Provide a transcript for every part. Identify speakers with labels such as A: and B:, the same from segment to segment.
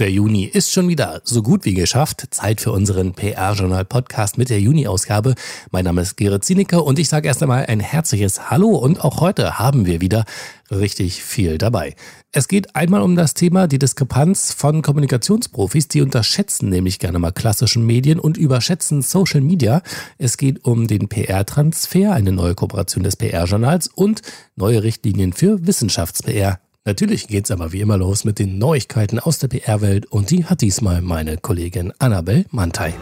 A: Der Juni ist schon wieder so gut wie geschafft. Zeit für unseren PR-Journal-Podcast mit der Juni-Ausgabe. Mein Name ist Gerrit Zienicke und ich sage erst einmal ein herzliches Hallo und auch heute haben wir wieder richtig viel dabei. Es geht einmal um das Thema die Diskrepanz von Kommunikationsprofis, die unterschätzen nämlich gerne mal klassischen Medien und überschätzen Social Media. Es geht um den PR-Transfer, eine neue Kooperation des PR-Journals und neue Richtlinien für Wissenschafts-PR. Natürlich geht's aber wie immer los mit den Neuigkeiten aus der PR-Welt und die hat diesmal meine Kollegin Annabel Mantei.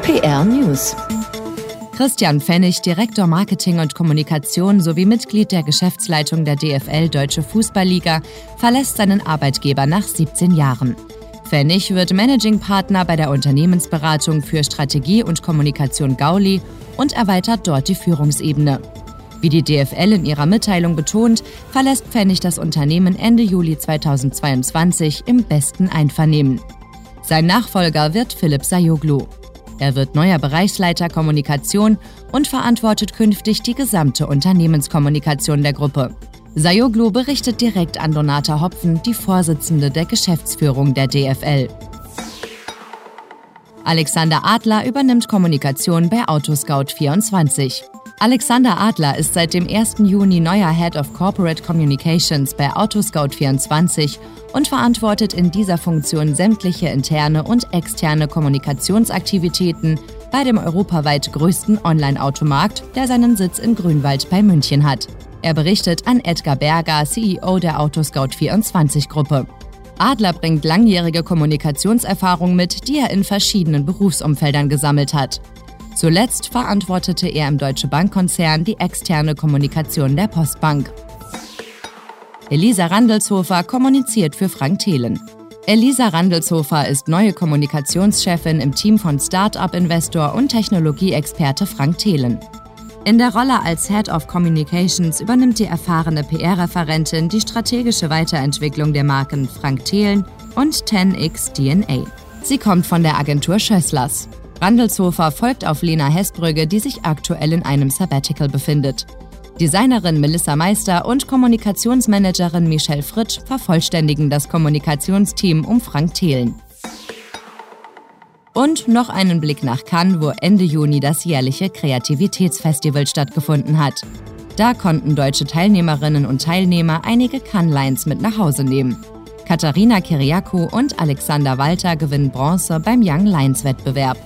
B: PR News. Christian Pfennig, Direktor Marketing und Kommunikation sowie Mitglied der Geschäftsleitung der DFL Deutsche Fußballliga, verlässt seinen Arbeitgeber nach 17 Jahren. Pfennig wird Managing Partner bei der Unternehmensberatung für Strategie und Kommunikation Gauli und erweitert dort die Führungsebene. Wie die DFL in ihrer Mitteilung betont, verlässt Pfennig das Unternehmen Ende Juli 2022 im besten Einvernehmen. Sein Nachfolger wird Philipp Sayoglu. Er wird neuer Bereichsleiter Kommunikation und verantwortet künftig die gesamte Unternehmenskommunikation der Gruppe. Sayoglu berichtet direkt an Donata Hopfen, die Vorsitzende der Geschäftsführung der DFL. Alexander Adler übernimmt Kommunikation bei Autoscout24. Alexander Adler ist seit dem 1. Juni neuer Head of Corporate Communications bei Autoscout24 und verantwortet in dieser Funktion sämtliche interne und externe Kommunikationsaktivitäten bei dem europaweit größten Online-Automarkt, der seinen Sitz in Grünwald bei München hat. Er berichtet an Edgar Berger, CEO der Autoscout24-Gruppe. Adler bringt langjährige Kommunikationserfahrung mit, die er in verschiedenen Berufsumfeldern gesammelt hat. Zuletzt verantwortete er im Deutsche Bankkonzern die externe Kommunikation der Postbank. Elisa Randelshofer kommuniziert für Frank Thelen. Elisa Randelshofer ist neue Kommunikationschefin im Team von Startup-Investor und Technologieexperte Frank Thelen. In der Rolle als Head of Communications übernimmt die erfahrene PR-Referentin die strategische Weiterentwicklung der Marken Frank Thelen und 10x DNA. Sie kommt von der Agentur Schösslers. Randelshofer folgt auf Lena Hessbrügge, die sich aktuell in einem Sabbatical befindet. Designerin Melissa Meister und Kommunikationsmanagerin Michelle Fritsch vervollständigen das Kommunikationsteam um Frank Thelen. Und noch einen Blick nach Cannes, wo Ende Juni das jährliche Kreativitätsfestival stattgefunden hat. Da konnten deutsche Teilnehmerinnen und Teilnehmer einige Cannes-Lines mit nach Hause nehmen. Katharina Kiriakou und Alexander Walter gewinnen Bronze beim Young Lions Wettbewerb.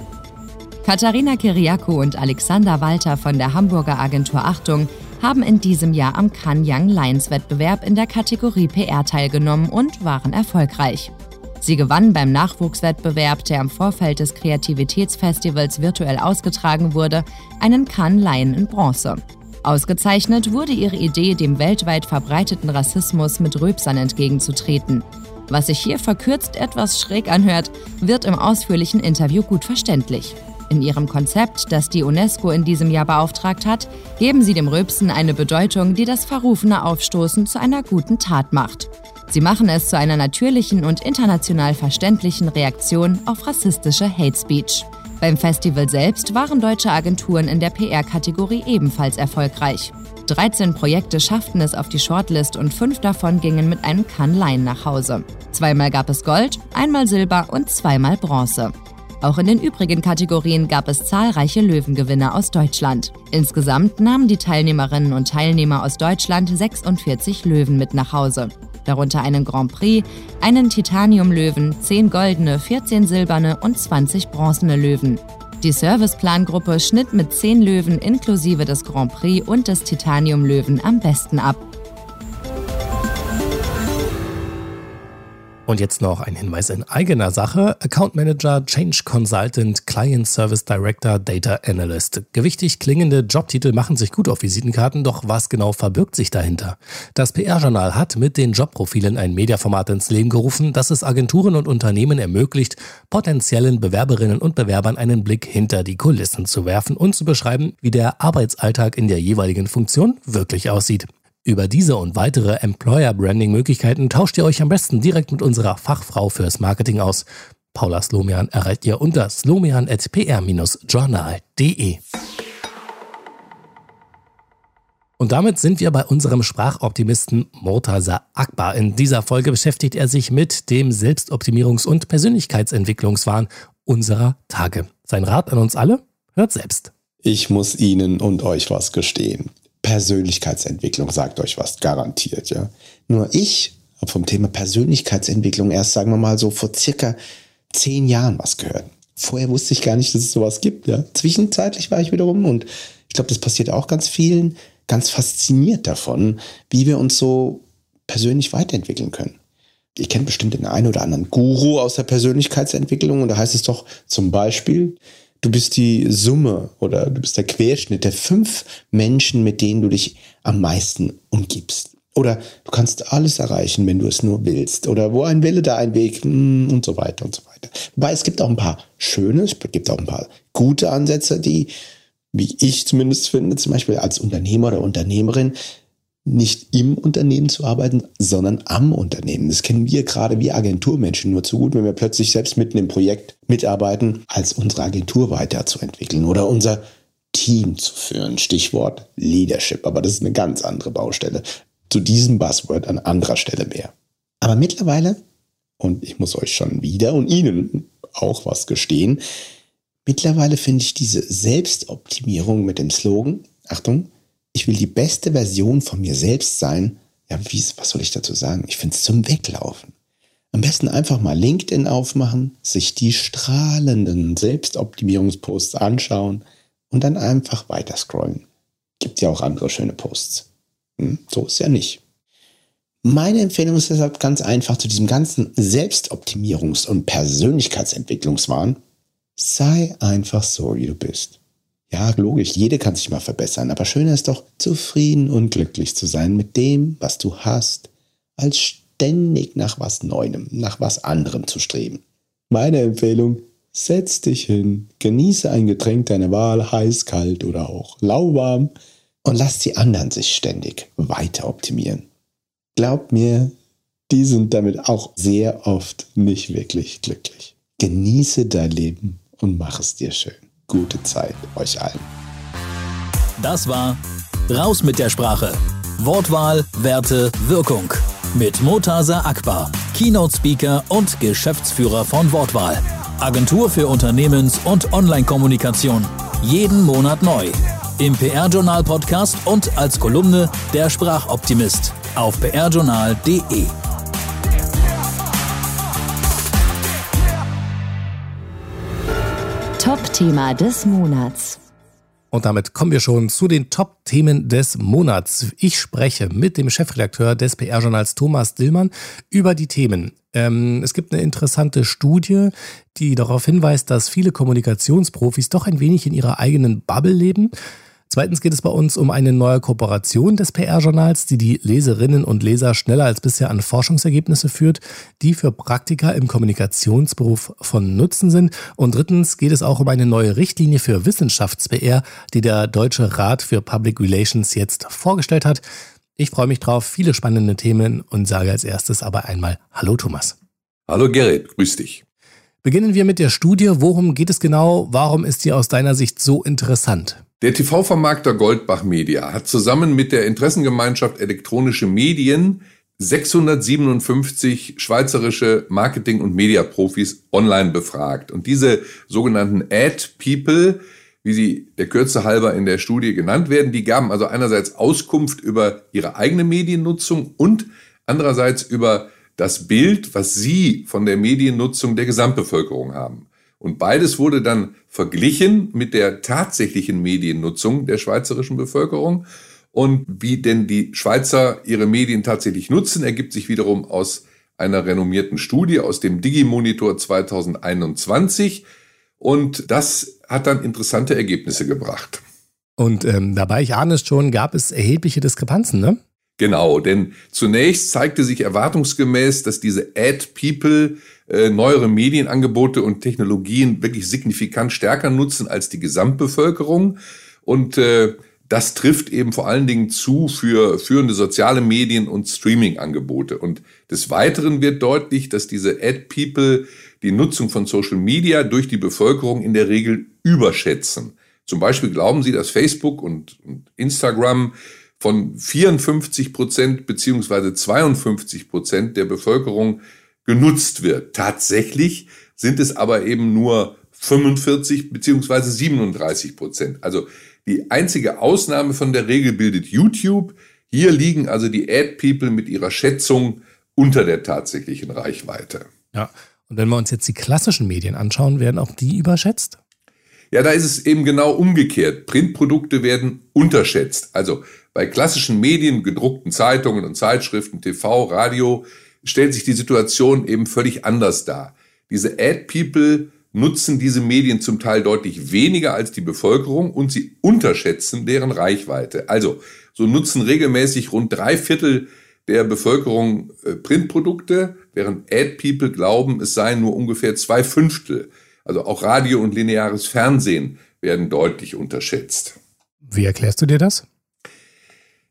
B: Katharina Kiriakou und Alexander Walter von der Hamburger Agentur Achtung haben in diesem Jahr am Young Lions Wettbewerb in der Kategorie PR teilgenommen und waren erfolgreich. Sie gewannen beim Nachwuchswettbewerb, der im Vorfeld des Kreativitätsfestivals virtuell ausgetragen wurde, einen Cannes Lion in Bronze. Ausgezeichnet wurde ihre Idee, dem weltweit verbreiteten Rassismus mit Röpsern entgegenzutreten. Was sich hier verkürzt etwas schräg anhört, wird im ausführlichen Interview gut verständlich. In ihrem Konzept, das die UNESCO in diesem Jahr beauftragt hat, geben sie dem Rülpsen eine Bedeutung, die das verrufene Aufstoßen zu einer guten Tat macht. Sie machen es zu einer natürlichen und international verständlichen Reaktion auf rassistische Hate Speech. Beim Festival selbst waren deutsche Agenturen in der PR-Kategorie ebenfalls erfolgreich. 13 Projekte schafften es auf die Shortlist und fünf davon gingen mit einem Cannes nach Hause. Zweimal gab es Gold, einmal Silber und zweimal Bronze. Auch in den übrigen Kategorien gab es zahlreiche Löwengewinner aus Deutschland. Insgesamt nahmen die Teilnehmerinnen und Teilnehmer aus Deutschland 46 Löwen mit nach Hause. Darunter einen Grand Prix, einen Titanium-Löwen, 10 goldene, 14 silberne und 20 bronzene Löwen. Die Serviceplan-Gruppe schnitt mit 10 Löwen inklusive des Grand Prix und des Titanium-Löwen am besten ab.
A: Und jetzt noch ein Hinweis in eigener Sache. Account Manager, Change Consultant, Client Service Director, Data Analyst. Gewichtig klingende Jobtitel machen sich gut auf Visitenkarten, doch was genau verbirgt sich dahinter? Das PR-Journal hat mit den Jobprofilen ein Mediaformat ins Leben gerufen, das es Agenturen und Unternehmen ermöglicht, potenziellen Bewerberinnen und Bewerbern einen Blick hinter die Kulissen zu werfen und zu beschreiben, wie der Arbeitsalltag in der jeweiligen Funktion wirklich aussieht. Über diese und weitere Employer-Branding-Möglichkeiten tauscht ihr euch am besten direkt mit unserer Fachfrau fürs Marketing aus. Paula Slomian erreicht ihr unter slomian.pr-journal.de. Und damit sind wir bei unserem Sprachoptimisten Murtaza Akbar. In dieser Folge beschäftigt er sich mit dem Selbstoptimierungs- und Persönlichkeitsentwicklungswahn unserer Tage. Sein Rat an uns alle? Hört selbst.
C: Ich muss Ihnen und euch was gestehen. Persönlichkeitsentwicklung sagt euch was, garantiert, ja. Nur ich habe vom Thema Persönlichkeitsentwicklung erst, sagen wir mal, so vor circa zehn Jahren was gehört. Vorher wusste ich gar nicht, dass es sowas gibt, ja. Zwischenzeitlich war ich wiederum und ich glaube, das passiert auch ganz vielen ganz fasziniert davon, wie wir uns so persönlich weiterentwickeln können. Ich kenne bestimmt den einen oder anderen Guru aus der Persönlichkeitsentwicklung und da heißt es doch zum Beispiel, du bist die Summe oder du bist der Querschnitt der fünf Menschen, mit denen du dich am meisten umgibst. Oder du kannst alles erreichen, wenn du es nur willst. Oder wo ein Wille, da ein Weg hm, und so weiter und so weiter. Wobei es gibt auch ein paar schöne, es gibt auch ein paar gute Ansätze, die wie ich zumindest finde, zum Beispiel als Unternehmer oder Unternehmerin, nicht im Unternehmen zu arbeiten, sondern am Unternehmen. Das kennen wir gerade wie Agenturmenschen nur zu gut, wenn wir plötzlich selbst mitten im Projekt mitarbeiten, als unsere Agentur weiterzuentwickeln oder unser Team zu führen. Stichwort Leadership. Aber das ist eine ganz andere Baustelle. Zu diesem Buzzword an anderer Stelle mehr. Aber mittlerweile, und ich muss euch schon wieder und Ihnen auch was gestehen, Mittlerweile finde ich diese Selbstoptimierung mit dem Slogan, Achtung, ich will die beste Version von mir selbst sein. Ja, wie, was soll ich dazu sagen? Ich finde es zum Weglaufen. Am besten einfach mal LinkedIn aufmachen, sich die strahlenden Selbstoptimierungsposts anschauen und dann einfach weiter scrollen. Gibt ja auch andere schöne Posts. Hm, so ist ja nicht. Meine Empfehlung ist deshalb ganz einfach zu diesem ganzen Selbstoptimierungs- und Persönlichkeitsentwicklungswahn Sei einfach so, wie du bist. Ja, logisch, jede kann sich mal verbessern, aber schöner ist doch, zufrieden und glücklich zu sein mit dem, was du hast, als ständig nach was Neuem, nach was anderem zu streben. Meine Empfehlung, setz dich hin, genieße ein Getränk deiner Wahl, heiß, kalt oder auch lauwarm, und lass die anderen sich ständig weiter optimieren. Glaub mir, die sind damit auch sehr oft nicht wirklich glücklich. Genieße dein Leben und mach es dir schön. Gute Zeit euch allen.
D: Das war Raus mit der Sprache. Wortwahl, Werte, Wirkung. Mit Motasa Akbar, Keynote Speaker und Geschäftsführer von Wortwahl. Agentur für Unternehmens- und Online-Kommunikation. Jeden Monat neu. Im PR-Journal Podcast und als Kolumne der Sprachoptimist auf prjournal.de.
B: Top-Thema des Monats.
A: Und damit kommen wir schon zu den Top-Themen des Monats. Ich spreche mit dem Chefredakteur des PR-Journals Thomas Dillmann über die Themen. Ähm, es gibt eine interessante Studie, die darauf hinweist, dass viele Kommunikationsprofis doch ein wenig in ihrer eigenen Bubble leben. Zweitens geht es bei uns um eine neue Kooperation des PR-Journals, die die Leserinnen und Leser schneller als bisher an Forschungsergebnisse führt, die für Praktiker im Kommunikationsberuf von Nutzen sind. Und drittens geht es auch um eine neue Richtlinie für Wissenschafts-PR, die der Deutsche Rat für Public Relations jetzt vorgestellt hat. Ich freue mich drauf, viele spannende Themen und sage als erstes aber einmal Hallo Thomas.
E: Hallo Gerrit, grüß dich.
A: Beginnen wir mit der Studie. Worum geht es genau? Warum ist die aus deiner Sicht so interessant?
E: Der TV-Vermarkter Goldbach Media hat zusammen mit der Interessengemeinschaft Elektronische Medien 657 schweizerische Marketing- und Mediaprofis online befragt. Und diese sogenannten Ad-People, wie sie der Kürze halber in der Studie genannt werden, die gaben also einerseits Auskunft über ihre eigene Mediennutzung und andererseits über das Bild, was sie von der Mediennutzung der Gesamtbevölkerung haben. Und beides wurde dann verglichen mit der tatsächlichen Mediennutzung der schweizerischen Bevölkerung. Und wie denn die Schweizer ihre Medien tatsächlich nutzen, ergibt sich wiederum aus einer renommierten Studie aus dem Digimonitor 2021. Und das hat dann interessante Ergebnisse gebracht.
A: Und ähm, dabei, ich ahne es schon, gab es erhebliche Diskrepanzen, ne?
E: Genau, denn zunächst zeigte sich erwartungsgemäß, dass diese Ad-People äh, neuere Medienangebote und Technologien wirklich signifikant stärker nutzen als die Gesamtbevölkerung. Und äh, das trifft eben vor allen Dingen zu für führende soziale Medien und Streaming-Angebote. Und des Weiteren wird deutlich, dass diese Ad-People die Nutzung von Social Media durch die Bevölkerung in der Regel überschätzen. Zum Beispiel glauben sie, dass Facebook und, und Instagram von 54 Prozent beziehungsweise 52 Prozent der Bevölkerung genutzt wird. Tatsächlich sind es aber eben nur 45 beziehungsweise 37 Prozent. Also die einzige Ausnahme von der Regel bildet YouTube. Hier liegen also die Ad-People mit ihrer Schätzung unter der tatsächlichen Reichweite.
A: Ja, und wenn wir uns jetzt die klassischen Medien anschauen, werden auch die überschätzt?
E: Ja, da ist es eben genau umgekehrt. Printprodukte werden unterschätzt. Also bei klassischen Medien, gedruckten Zeitungen und Zeitschriften, TV, Radio, stellt sich die Situation eben völlig anders dar. Diese Ad-People nutzen diese Medien zum Teil deutlich weniger als die Bevölkerung und sie unterschätzen deren Reichweite. Also so nutzen regelmäßig rund drei Viertel der Bevölkerung äh, Printprodukte, während Ad-People glauben, es seien nur ungefähr zwei Fünftel. Also auch Radio und lineares Fernsehen werden deutlich unterschätzt.
A: Wie erklärst du dir das?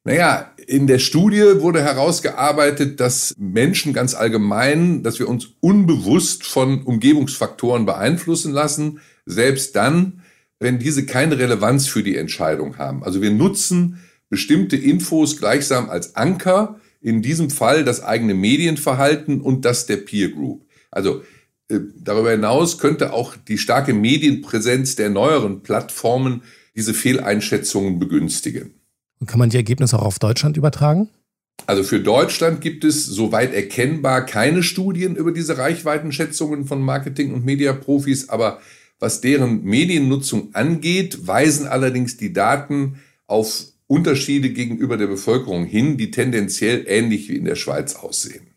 E: Naja, in der Studie wurde herausgearbeitet, dass Menschen ganz allgemein, dass wir uns unbewusst von Umgebungsfaktoren beeinflussen lassen, selbst dann, wenn diese keine Relevanz für die Entscheidung haben. Also wir nutzen bestimmte Infos gleichsam als Anker, in diesem Fall das eigene Medienverhalten und das der Peer Group. Also darüber hinaus könnte auch die starke Medienpräsenz der neueren Plattformen diese Fehleinschätzungen begünstigen.
A: Und kann man die Ergebnisse auch auf Deutschland übertragen?
E: Also für Deutschland gibt es soweit erkennbar keine Studien über diese Reichweitenschätzungen von Marketing- und Mediaprofis, aber was deren Mediennutzung angeht, weisen allerdings die Daten auf Unterschiede gegenüber der Bevölkerung hin, die tendenziell ähnlich wie in der Schweiz aussehen.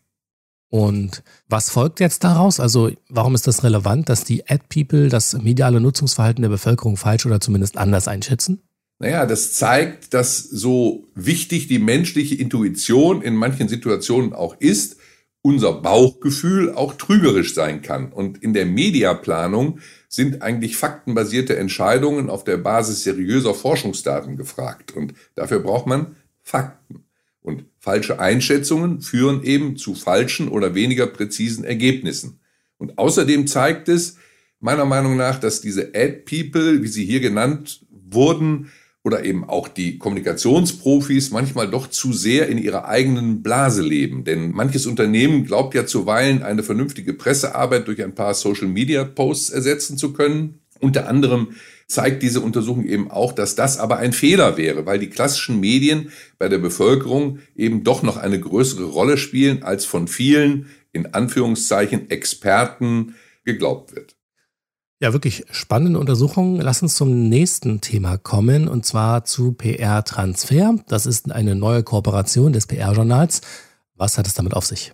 A: Und was folgt jetzt daraus? Also warum ist das relevant, dass die Ad-People das mediale Nutzungsverhalten der Bevölkerung falsch oder zumindest anders einschätzen?
E: Naja, das zeigt, dass so wichtig die menschliche Intuition in manchen Situationen auch ist, unser Bauchgefühl auch trügerisch sein kann. Und in der Mediaplanung sind eigentlich faktenbasierte Entscheidungen auf der Basis seriöser Forschungsdaten gefragt. Und dafür braucht man Fakten. Und falsche Einschätzungen führen eben zu falschen oder weniger präzisen Ergebnissen. Und außerdem zeigt es meiner Meinung nach, dass diese Ad-People, wie sie hier genannt wurden, oder eben auch die Kommunikationsprofis manchmal doch zu sehr in ihrer eigenen Blase leben. Denn manches Unternehmen glaubt ja zuweilen, eine vernünftige Pressearbeit durch ein paar Social-Media-Posts ersetzen zu können. Unter anderem zeigt diese Untersuchung eben auch, dass das aber ein Fehler wäre, weil die klassischen Medien bei der Bevölkerung eben doch noch eine größere Rolle spielen, als von vielen, in Anführungszeichen, Experten geglaubt wird.
A: Ja, wirklich spannende Untersuchungen. Lass uns zum nächsten Thema kommen und zwar zu PR Transfer. Das ist eine neue Kooperation des PR-Journals. Was hat es damit auf sich?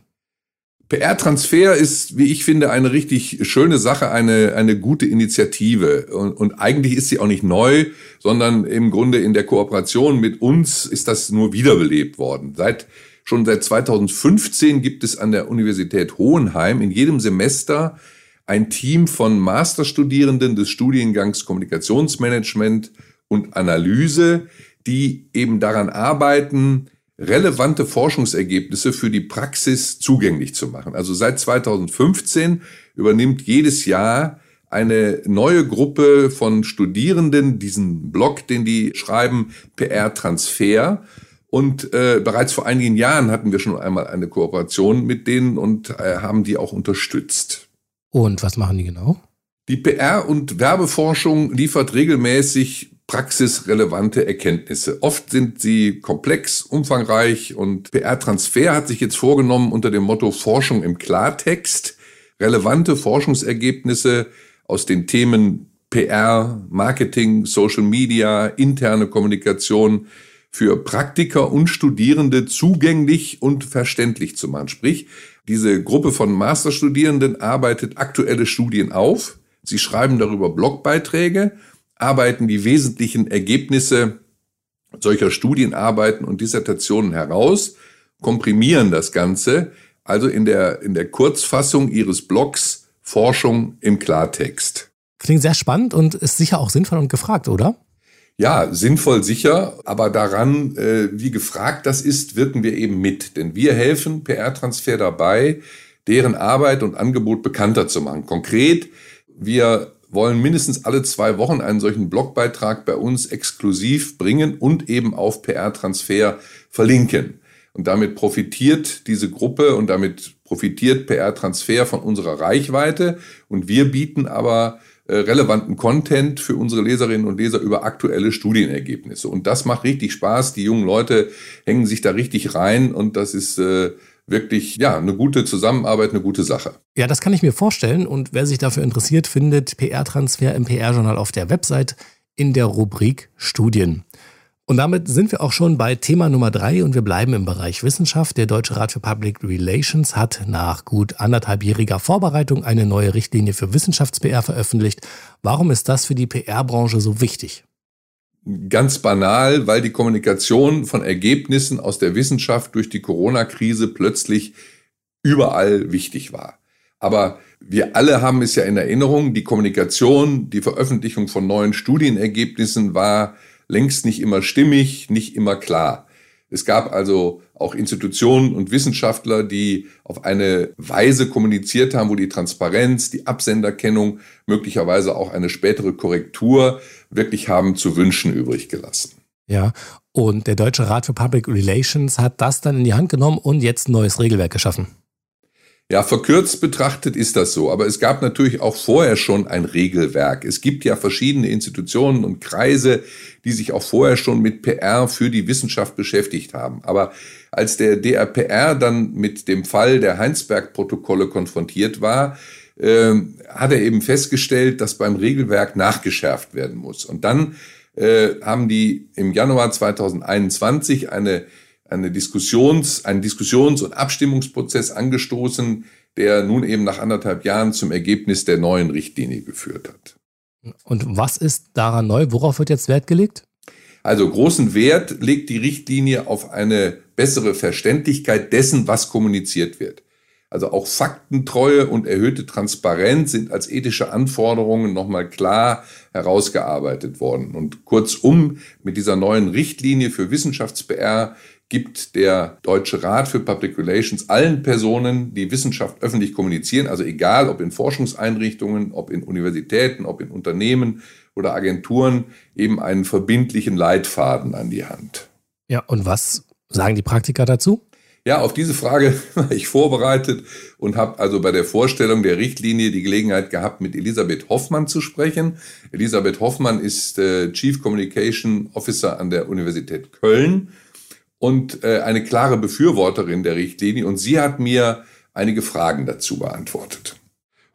E: PR-Transfer ist, wie ich finde, eine richtig schöne Sache, eine, eine gute Initiative. Und, und eigentlich ist sie auch nicht neu, sondern im Grunde in der Kooperation mit uns ist das nur wiederbelebt worden. Seit, schon seit 2015 gibt es an der Universität Hohenheim in jedem Semester ein Team von Masterstudierenden des Studiengangs Kommunikationsmanagement und Analyse, die eben daran arbeiten, relevante Forschungsergebnisse für die Praxis zugänglich zu machen. Also seit 2015 übernimmt jedes Jahr eine neue Gruppe von Studierenden diesen Blog, den die schreiben, PR Transfer. Und äh, bereits vor einigen Jahren hatten wir schon einmal eine Kooperation mit denen und äh, haben die auch unterstützt.
A: Und was machen die genau?
E: Die PR- und Werbeforschung liefert regelmäßig praxisrelevante Erkenntnisse. Oft sind sie komplex, umfangreich und PR-Transfer hat sich jetzt vorgenommen unter dem Motto Forschung im Klartext relevante Forschungsergebnisse aus den Themen PR, Marketing, Social Media, interne Kommunikation für Praktiker und Studierende zugänglich und verständlich zu machen. Sprich, diese Gruppe von Masterstudierenden arbeitet aktuelle Studien auf. Sie schreiben darüber Blogbeiträge, arbeiten die wesentlichen Ergebnisse solcher Studienarbeiten und Dissertationen heraus, komprimieren das Ganze, also in der, in der Kurzfassung ihres Blogs Forschung im Klartext.
A: Klingt sehr spannend und ist sicher auch sinnvoll und gefragt, oder?
E: Ja, sinnvoll sicher, aber daran, äh, wie gefragt das ist, wirken wir eben mit. Denn wir helfen PR-Transfer dabei, deren Arbeit und Angebot bekannter zu machen. Konkret, wir wollen mindestens alle zwei Wochen einen solchen Blogbeitrag bei uns exklusiv bringen und eben auf PR-Transfer verlinken. Und damit profitiert diese Gruppe und damit profitiert PR-Transfer von unserer Reichweite. Und wir bieten aber äh, relevanten Content für unsere Leserinnen und Leser über aktuelle Studienergebnisse. Und das macht richtig Spaß. Die jungen Leute hängen sich da richtig rein und das ist äh, wirklich ja eine gute Zusammenarbeit, eine gute Sache.
A: Ja, das kann ich mir vorstellen. Und wer sich dafür interessiert, findet PR-Transfer im PR-Journal auf der Website in der Rubrik Studien. Und damit sind wir auch schon bei Thema Nummer drei und wir bleiben im Bereich Wissenschaft. Der Deutsche Rat für Public Relations hat nach gut anderthalbjähriger Vorbereitung eine neue Richtlinie für Wissenschafts-PR veröffentlicht. Warum ist das für die PR-Branche so wichtig?
E: Ganz banal, weil die Kommunikation von Ergebnissen aus der Wissenschaft durch die Corona-Krise plötzlich überall wichtig war. Aber wir alle haben es ja in Erinnerung, die Kommunikation, die Veröffentlichung von neuen Studienergebnissen war längst nicht immer stimmig, nicht immer klar. Es gab also auch Institutionen und Wissenschaftler, die auf eine Weise kommuniziert haben, wo die Transparenz, die Absenderkennung, möglicherweise auch eine spätere Korrektur wirklich haben zu wünschen übrig gelassen.
A: Ja, und der Deutsche Rat für Public Relations hat das dann in die Hand genommen und jetzt ein neues Regelwerk geschaffen.
E: Ja, verkürzt betrachtet ist das so, aber es gab natürlich auch vorher schon ein Regelwerk. Es gibt ja verschiedene Institutionen und Kreise, die sich auch vorher schon mit PR für die Wissenschaft beschäftigt haben. Aber als der DRPR dann mit dem Fall der Heinsberg-Protokolle konfrontiert war, hat er eben festgestellt, dass beim Regelwerk nachgeschärft werden muss. Und dann äh, haben die im Januar 2021 eine eine Diskussions, einen Diskussions- und Abstimmungsprozess angestoßen, der nun eben nach anderthalb Jahren zum Ergebnis der neuen Richtlinie geführt hat.
A: Und was ist daran neu? Worauf wird jetzt Wert gelegt?
E: Also großen Wert legt die Richtlinie auf eine bessere Verständlichkeit dessen, was kommuniziert wird. Also auch Faktentreue und erhöhte Transparenz sind als ethische Anforderungen nochmal klar herausgearbeitet worden. Und kurzum, mit dieser neuen Richtlinie für Wissenschafts-PR gibt der Deutsche Rat für Public Relations allen Personen, die Wissenschaft öffentlich kommunizieren, also egal ob in Forschungseinrichtungen, ob in Universitäten, ob in Unternehmen oder Agenturen, eben einen verbindlichen Leitfaden an die Hand.
A: Ja, und was sagen die Praktiker dazu?
E: Ja, auf diese Frage war ich vorbereitet und habe also bei der Vorstellung der Richtlinie die Gelegenheit gehabt, mit Elisabeth Hoffmann zu sprechen. Elisabeth Hoffmann ist äh, Chief Communication Officer an der Universität Köln und äh, eine klare Befürworterin der Richtlinie. Und sie hat mir einige Fragen dazu beantwortet.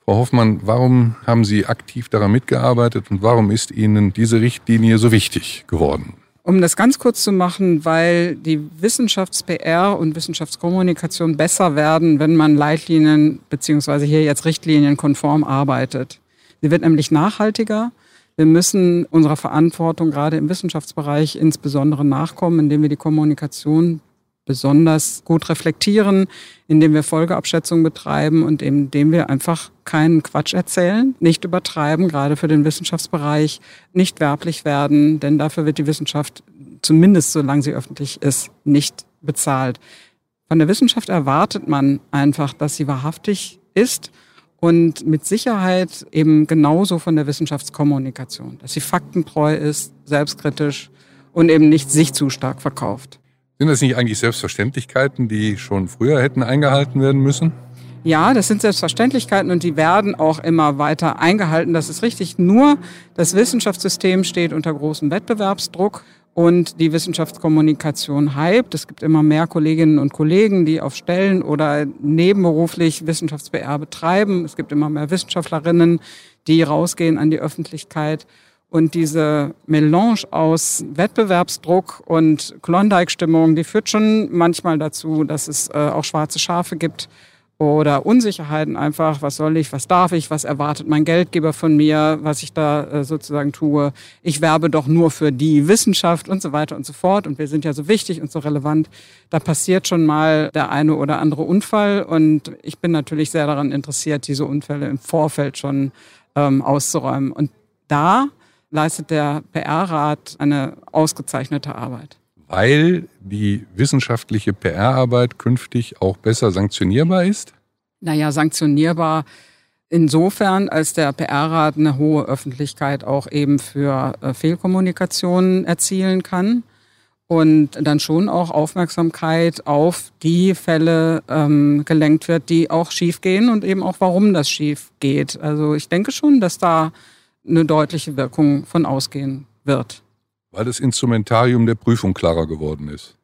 E: Frau Hoffmann, warum haben Sie aktiv daran mitgearbeitet und warum ist Ihnen diese Richtlinie so wichtig geworden?
F: Um das ganz kurz zu machen, weil die Wissenschafts-PR und Wissenschaftskommunikation besser werden, wenn man Leitlinien beziehungsweise hier jetzt Richtlinien konform arbeitet. Sie wird nämlich nachhaltiger wir müssen unserer Verantwortung gerade im Wissenschaftsbereich insbesondere nachkommen, indem wir die Kommunikation besonders gut reflektieren, indem wir Folgeabschätzungen betreiben und indem wir einfach keinen Quatsch erzählen, nicht übertreiben, gerade für den Wissenschaftsbereich, nicht werblich werden, denn dafür wird die Wissenschaft, zumindest solange sie öffentlich ist, nicht bezahlt. Von der Wissenschaft erwartet man einfach, dass sie wahrhaftig ist und mit Sicherheit eben genauso von der Wissenschaftskommunikation, dass sie faktentreu ist, selbstkritisch und eben nicht sich zu stark verkauft.
E: Sind das nicht eigentlich Selbstverständlichkeiten, die schon früher hätten eingehalten werden müssen?
F: Ja, das sind Selbstverständlichkeiten und die werden auch immer weiter eingehalten. Das ist richtig. Nur das Wissenschaftssystem steht unter großem Wettbewerbsdruck und die Wissenschaftskommunikation hypt. Es gibt immer mehr Kolleginnen und Kollegen, die auf Stellen oder nebenberuflich Wissenschafts-PR betreiben. Es gibt immer mehr Wissenschaftlerinnen, die rausgehen an die Öffentlichkeit. Und diese Melange aus Wettbewerbsdruck und Klondike-Stimmung, die führt schon manchmal dazu, dass es äh, auch schwarze Schafe gibt oder Unsicherheiten einfach, was soll ich, was darf ich, was erwartet mein Geldgeber von mir, was ich da äh, sozusagen tue. Ich werbe doch nur für die Wissenschaft und so weiter und so fort und wir sind ja so wichtig und so relevant. Da passiert schon mal der eine oder andere Unfall und ich bin natürlich sehr daran interessiert, diese Unfälle im Vorfeld schon ähm, auszuräumen. Und da leistet der PR-Rat eine ausgezeichnete Arbeit.
E: Weil die wissenschaftliche PR-Arbeit künftig auch besser sanktionierbar ist?
F: Naja, sanktionierbar insofern, als der PR-Rat eine hohe Öffentlichkeit auch eben für äh, Fehlkommunikationen erzielen kann und dann schon auch Aufmerksamkeit auf die Fälle ähm, gelenkt wird, die auch schief gehen und eben auch warum das schief geht. Also ich denke schon, dass da eine deutliche Wirkung von ausgehen wird.
E: Weil das Instrumentarium der Prüfung klarer geworden ist.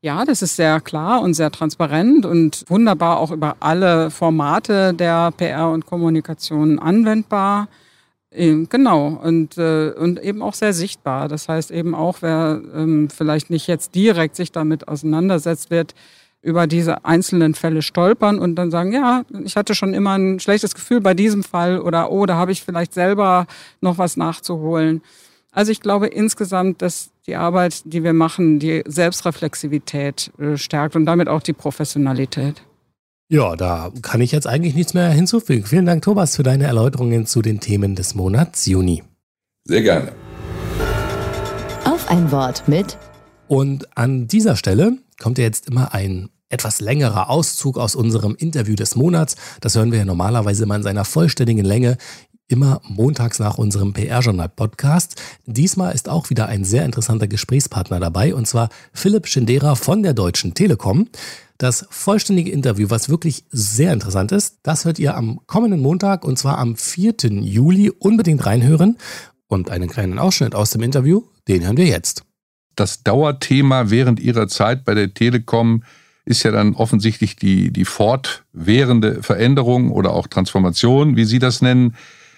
F: Ja, das ist sehr klar und sehr transparent und wunderbar auch über alle Formate der PR und Kommunikation anwendbar. Genau, und, äh, und eben auch sehr sichtbar. Das heißt eben auch, wer ähm, vielleicht nicht jetzt direkt sich damit auseinandersetzt, wird über diese einzelnen Fälle stolpern und dann sagen, ja, ich hatte schon immer ein schlechtes Gefühl bei diesem Fall oder oh, da habe ich vielleicht selber noch was nachzuholen. Also ich glaube insgesamt, dass die Arbeit, die wir machen, die Selbstreflexivität äh, stärkt und damit auch die Professionalität.
A: Ja, da kann ich jetzt eigentlich nichts mehr hinzufügen. Vielen Dank, Thomas, für deine Erläuterungen zu den Themen des Monats Juni.
E: Sehr gerne.
B: Auf ein Wort mit.
A: Und an dieser Stelle kommt ja jetzt immer ein etwas längerer Auszug aus unserem Interview des Monats. Das hören wir ja normalerweise immer in seiner vollständigen Länge immer montags nach unserem PR-Journal-Podcast. Diesmal ist auch wieder ein sehr interessanter Gesprächspartner dabei, und zwar Philipp Schindera von der Deutschen Telekom. Das vollständige Interview, was wirklich sehr interessant ist, das hört ihr am kommenden Montag, und zwar am 4. Juli. Unbedingt reinhören. Und einen kleinen Ausschnitt aus dem Interview, den hören wir jetzt.
E: Das Dauerthema während Ihrer Zeit bei der Telekom ist ja dann offensichtlich die, die fortwährende Veränderung oder auch Transformation, wie Sie das nennen.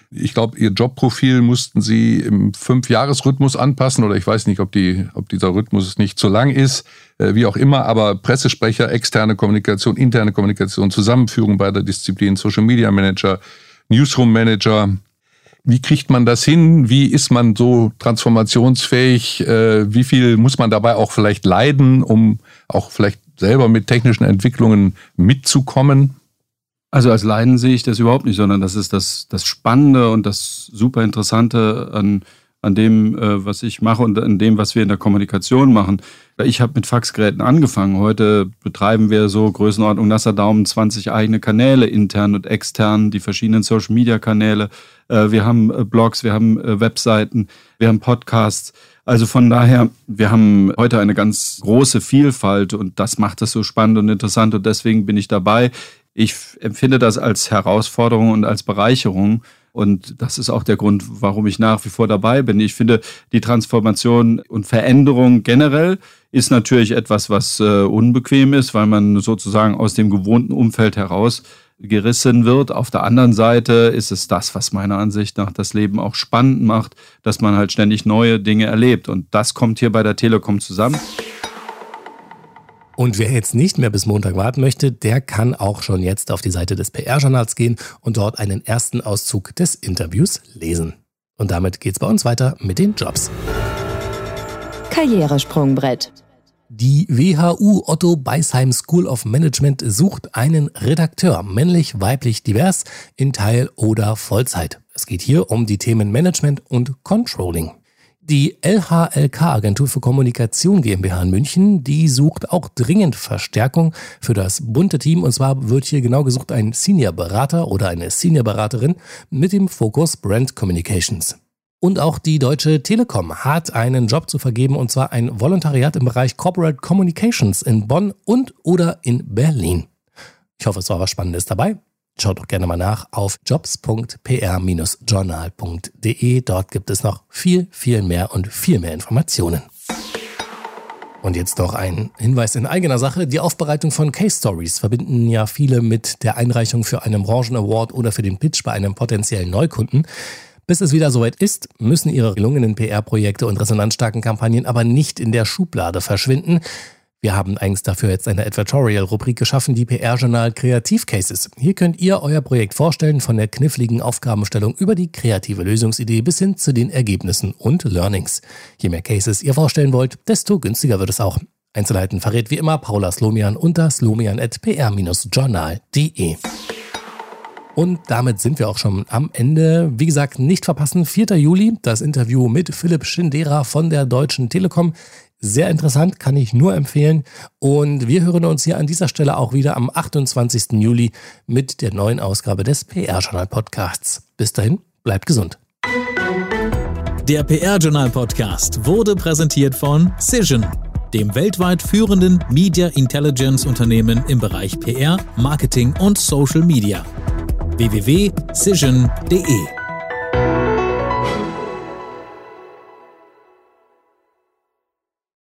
E: Ich glaube, ihr Jobprofil mussten sie im Fünfjahresrhythmus anpassen oder ich weiß nicht, ob, die, ob dieser Rhythmus nicht zu lang ist, äh, wie auch immer, aber Pressesprecher, externe Kommunikation, interne Kommunikation, Zusammenführung beider Disziplinen, Social Media Manager, Newsroom Manager. Wie kriegt man das hin? Wie ist man so transformationsfähig? Äh, wie viel muss man dabei auch vielleicht leiden, um auch vielleicht selber mit technischen Entwicklungen mitzukommen?
G: Also als Leiden sehe ich das überhaupt nicht, sondern das ist das, das Spannende und das super Interessante an, an dem, äh, was ich mache und an dem, was wir in der Kommunikation machen. Ich habe mit Faxgeräten angefangen. Heute betreiben wir so Größenordnung nasser Daumen 20 eigene Kanäle, intern und extern, die verschiedenen Social-Media-Kanäle. Äh, wir haben äh, Blogs, wir haben äh, Webseiten, wir haben Podcasts. Also von daher, wir haben heute eine ganz große Vielfalt und das macht es so spannend und interessant und deswegen bin ich dabei ich empfinde das als Herausforderung und als Bereicherung. Und das ist auch der Grund, warum ich nach wie vor dabei bin. Ich finde, die Transformation und Veränderung generell ist natürlich etwas, was äh, unbequem ist, weil man sozusagen aus dem gewohnten Umfeld heraus gerissen wird. Auf der anderen Seite ist es das, was meiner Ansicht nach das Leben auch spannend macht, dass man halt ständig neue Dinge erlebt. Und das kommt hier bei der Telekom zusammen.
A: Und wer jetzt nicht mehr bis Montag warten möchte, der kann auch schon jetzt auf die Seite des PR-Journals gehen und dort einen ersten Auszug des Interviews lesen. Und damit geht's bei uns weiter mit den Jobs.
B: Karrieresprungbrett.
A: Die WHU Otto Beisheim School of Management sucht einen Redakteur, männlich, weiblich, divers, in Teil- oder Vollzeit. Es geht hier um die Themen Management und Controlling. Die LHLK Agentur für Kommunikation GmbH in München, die sucht auch dringend Verstärkung für das bunte Team. Und zwar wird hier genau gesucht ein Senior Berater oder eine Senior Beraterin mit dem Fokus Brand Communications. Und auch die Deutsche Telekom hat einen Job zu vergeben und zwar ein Volontariat im Bereich Corporate Communications in Bonn und oder in Berlin. Ich hoffe, es war was Spannendes dabei. Schaut doch gerne mal nach auf jobs.pr-journal.de. Dort gibt es noch viel, viel mehr und viel mehr Informationen. Und jetzt noch ein Hinweis in eigener Sache. Die Aufbereitung von Case Stories verbinden ja viele mit der Einreichung für einen Branchen Award oder für den Pitch bei einem potenziellen Neukunden. Bis es wieder soweit ist, müssen Ihre gelungenen PR-Projekte und resonanzstarken Kampagnen aber nicht in der Schublade verschwinden. Wir haben eigens dafür jetzt eine Advertorial-Rubrik geschaffen, die PR-Journal Kreativcases. Hier könnt ihr euer Projekt vorstellen, von der kniffligen Aufgabenstellung über die kreative Lösungsidee bis hin zu den Ergebnissen und Learnings. Je mehr Cases ihr vorstellen wollt, desto günstiger wird es auch. Einzelheiten verrät wie immer Paula Slomian unter slomian.pr-journal.de. Und damit sind wir auch schon am Ende. Wie gesagt, nicht verpassen, 4. Juli, das Interview mit Philipp Schindera von der Deutschen Telekom. Sehr interessant, kann ich nur empfehlen. Und wir hören uns hier an dieser Stelle auch wieder am 28. Juli mit der neuen Ausgabe des PR-Journal Podcasts. Bis dahin, bleibt gesund.
D: Der PR-Journal Podcast wurde präsentiert von Cision, dem weltweit führenden Media Intelligence Unternehmen im Bereich PR, Marketing und Social Media. www.cision.de